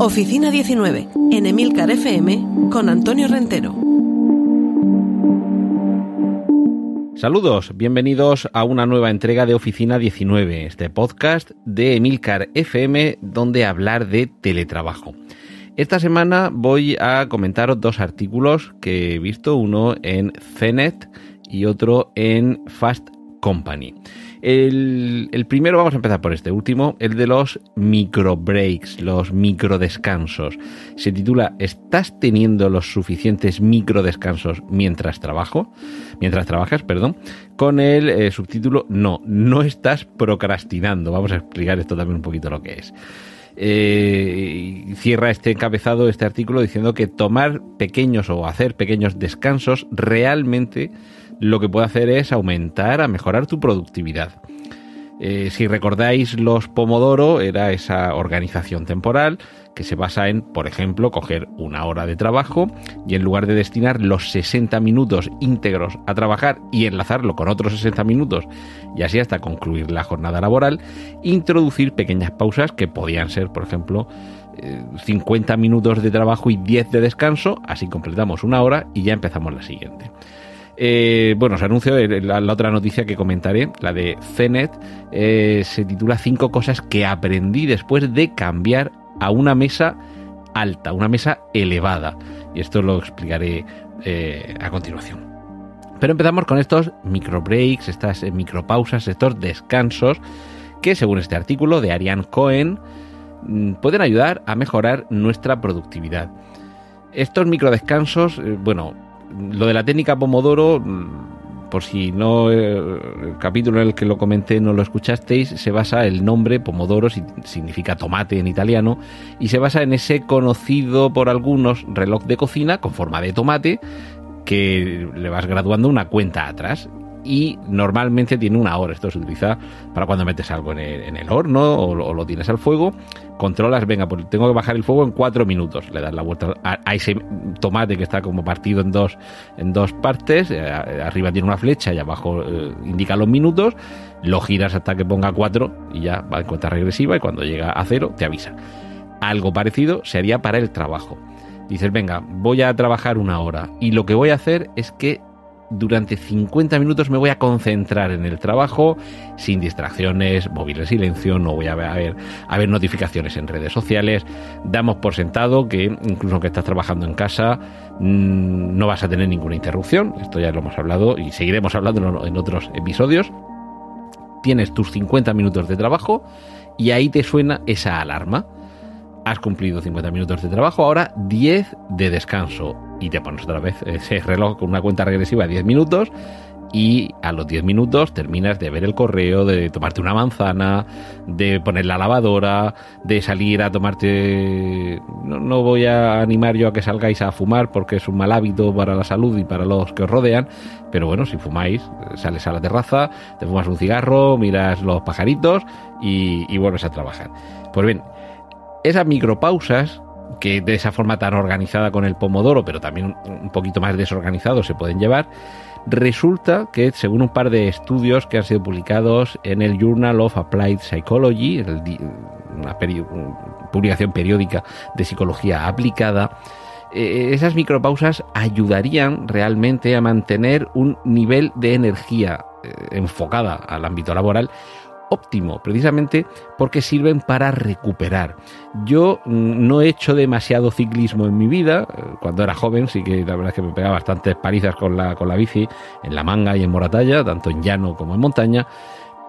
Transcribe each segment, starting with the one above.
Oficina 19, en Emilcar FM, con Antonio Rentero. Saludos, bienvenidos a una nueva entrega de Oficina 19, este podcast de Emilcar FM donde hablar de teletrabajo. Esta semana voy a comentaros dos artículos que he visto, uno en CNET y otro en Fast Company. El, primero, vamos a empezar por este último, el de los micro breaks, los micro descansos. Se titula ¿Estás teniendo los suficientes micro descansos mientras trabajo? Mientras trabajas, perdón. Con el eh, subtítulo No, no estás procrastinando. Vamos a explicar esto también un poquito lo que es. Eh, cierra este encabezado, este artículo, diciendo que tomar pequeños o hacer pequeños descansos realmente lo que puede hacer es aumentar, a mejorar tu productividad. Eh, si recordáis, los Pomodoro era esa organización temporal que se basa en, por ejemplo, coger una hora de trabajo y en lugar de destinar los 60 minutos íntegros a trabajar y enlazarlo con otros 60 minutos y así hasta concluir la jornada laboral, introducir pequeñas pausas que podían ser, por ejemplo, 50 eh, minutos de trabajo y 10 de descanso, así completamos una hora y ya empezamos la siguiente. Eh, bueno, os anuncio la, otra noticia que comentaré, la de CNET, eh, se titula Cinco cosas que aprendí después de cambiar a una mesa alta, una mesa elevada. Y esto lo explicaré eh, a continuación. Pero empezamos con estos micro breaks, estas micropausas, estos descansos que según este artículo de Ariane Cohen mm, pueden ayudar a mejorar nuestra productividad. Estos microdescansos, bueno, lo de la técnica Pomodoro, mm, por si no eh, el capítulo en el que lo comenté no lo escuchasteis, se basa el nombre Pomodoro, significa tomate en italiano, y se basa en ese conocido por algunos reloj de cocina con forma de tomate que le vas graduando una cuenta atrás y normalmente tiene una hora. Esto se utiliza para cuando metes algo en el, horno o, lo tienes al fuego. Controlas, venga, pues tengo que bajar el fuego en cuatro minutos. Le das la vuelta a, ese tomate que está como partido en dos, en dos partes. Eh, arriba tiene una flecha y abajo eh, indica los minutos. Lo giras hasta que ponga cuatro y ya va en cuenta regresiva y cuando llega a cero te avisa. Algo parecido se haría para el trabajo. Dices, venga, voy a trabajar una hora y lo que voy a hacer es que durante 50 minutos me voy a concentrar en el trabajo, sin distracciones, móvil en silencio, no voy a ver, notificaciones en redes sociales. Damos por sentado que incluso aunque estás trabajando en casa, mm, no vas a tener ninguna interrupción. Esto ya lo hemos hablado y seguiremos hablando en otros episodios. Tienes tus 50 minutos de trabajo y ahí te suena esa alarma. Has cumplido 50 minutos de trabajo, ahora 10 de descanso y te pones otra vez ese reloj con una cuenta regresiva de 10 minutos y a los 10 minutos terminas de ver el correo, de tomarte una manzana, de poner la lavadora, de salir a tomarte... No, voy a animar yo a que salgáis a fumar porque es un mal hábito para la salud y para los que os rodean, pero bueno, si fumáis, sales a la terraza, te fumas un cigarro, miras los pajaritos y, y vuelves a trabajar. Pues bien, esas micropausas que de esa forma tan organizada con el pomodoro, pero también un poquito más desorganizado se pueden llevar, resulta que según un par de estudios que han sido publicados en el Journal of Applied Psychology, una publicación periódica de psicología aplicada, eh, esas micropausas ayudarían realmente a mantener un nivel de energía eh, enfocada al ámbito laboral óptimo, precisamente porque sirven para recuperar. Yo mm, no he hecho demasiado ciclismo en mi vida, eh, cuando era joven sí que la verdad es que me pegaba bastantes palizas con la, con la bici, en la manga y en Moratalla, tanto en llano como en montaña,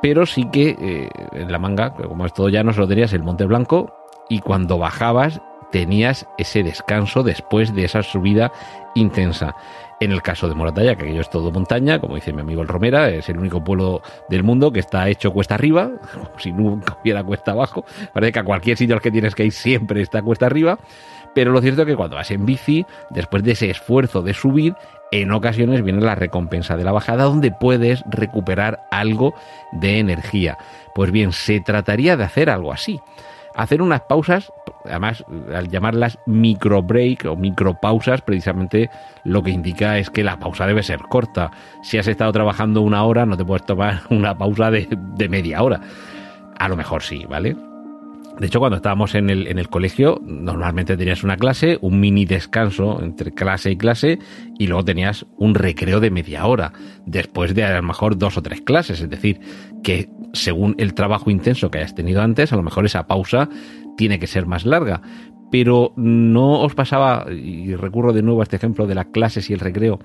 pero sí que eh, en la manga, como es todo llano, solo tenías el Monte Blanco y cuando bajabas tenías ese descanso después de esa subida intensa. En el caso de Moratalla, que aquello es todo montaña, como dice mi amigo el Romera, es el único pueblo del mundo que está hecho cuesta arriba, como si nunca hubiera cuesta abajo. Parece que a cualquier sitio al que tienes que ir siempre está cuesta arriba. Pero lo cierto es que cuando vas en bici, después de ese esfuerzo de subir, en ocasiones viene la recompensa de la bajada donde puedes recuperar algo de energía. Pues bien, se trataría de hacer algo así. Hacer unas pausas, además al llamarlas micro break o micro pausas, precisamente lo que indica es que la pausa debe ser corta. Si has estado trabajando una hora, no te puedes tomar una pausa de, media hora. A lo mejor sí, ¿vale? De hecho, cuando estábamos en el, en el colegio, normalmente tenías una clase, un mini descanso entre clase y clase, y luego tenías un recreo de media hora, después de a lo mejor dos o tres clases. Es decir, que según el trabajo intenso que hayas tenido antes, a lo mejor esa pausa tiene que ser más larga. Pero no os pasaba, y recurro de nuevo a este ejemplo de las clases y el recreo,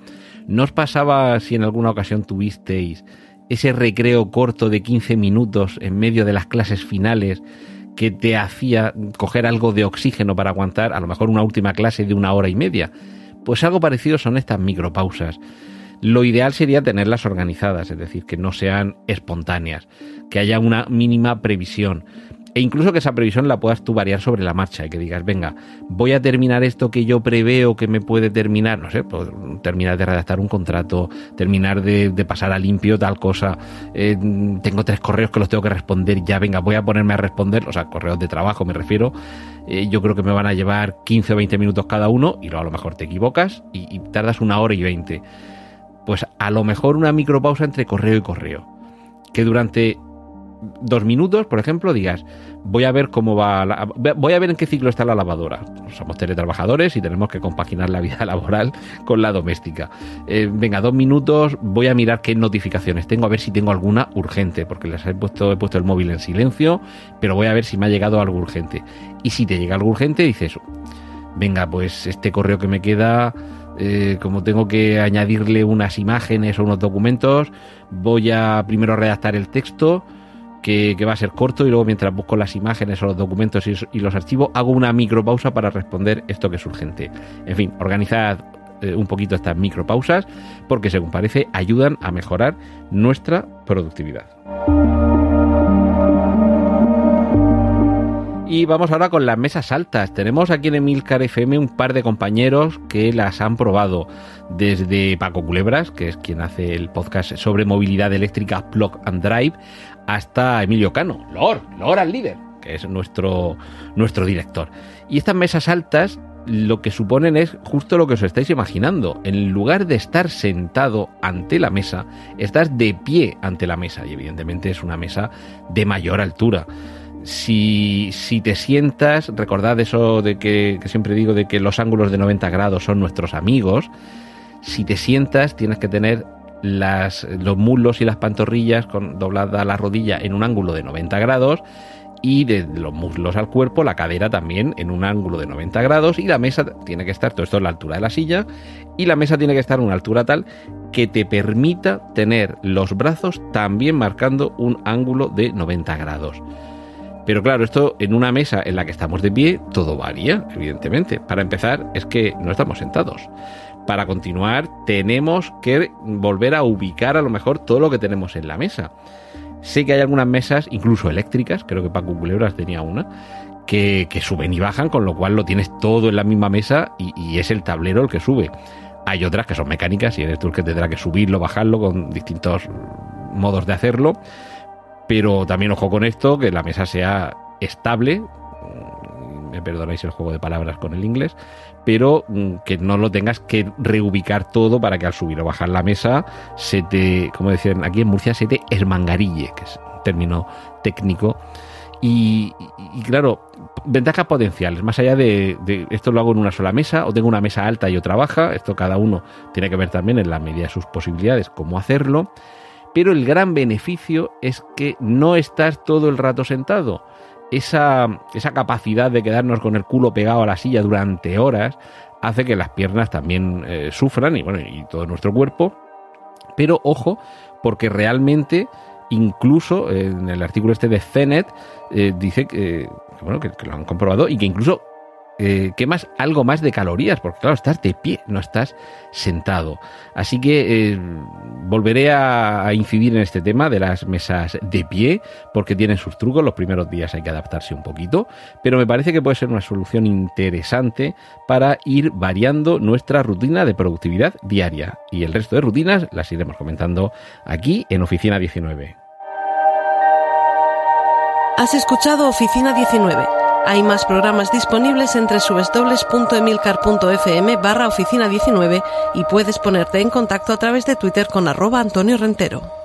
¿no os pasaba si en alguna ocasión tuvisteis ese recreo corto de 15 minutos en medio de las clases finales? que te hacía coger algo de oxígeno para aguantar a lo mejor una última clase de una hora y media. Pues algo parecido son estas micropausas. Lo ideal sería tenerlas organizadas, es decir, que no sean espontáneas, que haya una mínima previsión e incluso que esa previsión la puedas tú variar sobre la marcha y que digas, venga, voy a terminar esto que yo preveo que me puede terminar, no sé, pues, terminar de redactar un contrato, terminar de, pasar a limpio tal cosa, eh, tengo tres correos que los tengo que responder, ya venga, voy a ponerme a responder, o sea, correos de trabajo me refiero, eh, yo creo que me van a llevar 15 o 20 minutos cada uno y luego a lo mejor te equivocas y, tardas una hora y 20. Pues a lo mejor una micropausa entre correo y correo que durante dos minutos, por ejemplo, digas, voy a ver cómo va, la, voy a ver en qué ciclo está la lavadora. Somos teletrabajadores y tenemos que compaginar la vida laboral con la doméstica. Eh, venga, dos minutos, voy a mirar qué notificaciones tengo, a ver si tengo alguna urgente, porque les he puesto, he puesto el móvil en silencio, pero voy a ver si me ha llegado algo urgente. Y si te llega algo urgente, dices, venga, pues este correo que me queda... Eh, como tengo que añadirle unas imágenes o unos documentos, voy a primero redactar el texto, que, va a ser corto y luego mientras busco las imágenes o los documentos y, los archivos, hago una micropausa para responder esto que es urgente. En fin, organizad eh, un poquito estas micropausas porque según parece ayudan a mejorar nuestra productividad. Y vamos ahora con las mesas altas. Tenemos aquí en Emilcar FM un par de compañeros que las han probado. Desde Paco Culebras, que es quien hace el podcast sobre movilidad eléctrica Plug and Drive, hasta Emilio Cano, Lord, Lord al líder, que es nuestro, nuestro director. Y estas mesas altas lo que suponen es justo lo que os estáis imaginando. En lugar de estar sentado ante la mesa, estás de pie ante la mesa. Y evidentemente es una mesa de mayor altura. Si, te sientas, recordad eso de que, siempre digo de que los ángulos de 90 grados son nuestros amigos. Si te sientas, tienes que tener los muslos y las pantorrillas con doblada la rodilla en un ángulo de 90 grados y de los muslos al cuerpo, la cadera también en un ángulo de 90 grados y la mesa tiene que estar, todo esto a la altura de la silla, y la mesa tiene que estar a una altura tal que te permita tener los brazos también marcando un ángulo de 90 grados. Pero claro, esto en una mesa en la que estamos de pie, todo varía, evidentemente. Para empezar, es que no estamos sentados para continuar tenemos que volver a ubicar a lo mejor todo lo que tenemos en la mesa. Sé que hay algunas mesas, incluso eléctricas, creo que Paco Culebras tenía una, que, suben y bajan, con lo cual lo tienes todo en la misma mesa y, es el tablero el que sube. Hay otras que son mecánicas y eres tú el que tendrá que subirlo, bajarlo con distintos modos de hacerlo. Pero también ojo con esto, que la mesa sea estable, me perdonáis el juego de palabras con el inglés, pero mm, que no lo tengas que reubicar todo para que al subir o bajar la mesa se te, como decían aquí en Murcia, se te esmangarille, que es un término técnico. Y, claro, ventajas potenciales, más allá de, de, esto lo hago en una sola mesa o tengo una mesa alta y otra baja, esto cada uno tiene que ver también en la medida de sus posibilidades cómo hacerlo, pero el gran beneficio es que no estás todo el rato sentado esa, esa capacidad de quedarnos con el culo pegado a la silla durante horas hace que las piernas también eh, sufran y bueno, y todo nuestro cuerpo. Pero ojo, porque realmente, incluso en el artículo este de CENET, eh, dice que, bueno, que, lo han comprobado y que incluso eh, quemas algo más de calorías, porque claro, estás de pie, no estás sentado. Así que eh, volveré a, incidir en este tema de las mesas de pie, porque tienen sus trucos, los primeros días hay que adaptarse un poquito, pero me parece que puede ser una solución interesante para ir variando nuestra rutina de productividad diaria. Y el resto de rutinas las iremos comentando aquí en Oficina 19. Has escuchado Oficina 19 hay más programas disponibles entre subesdobles.emilcar.fm barra oficina 19 y puedes ponerte en contacto a través de Twitter con arroba Antonio Rentero.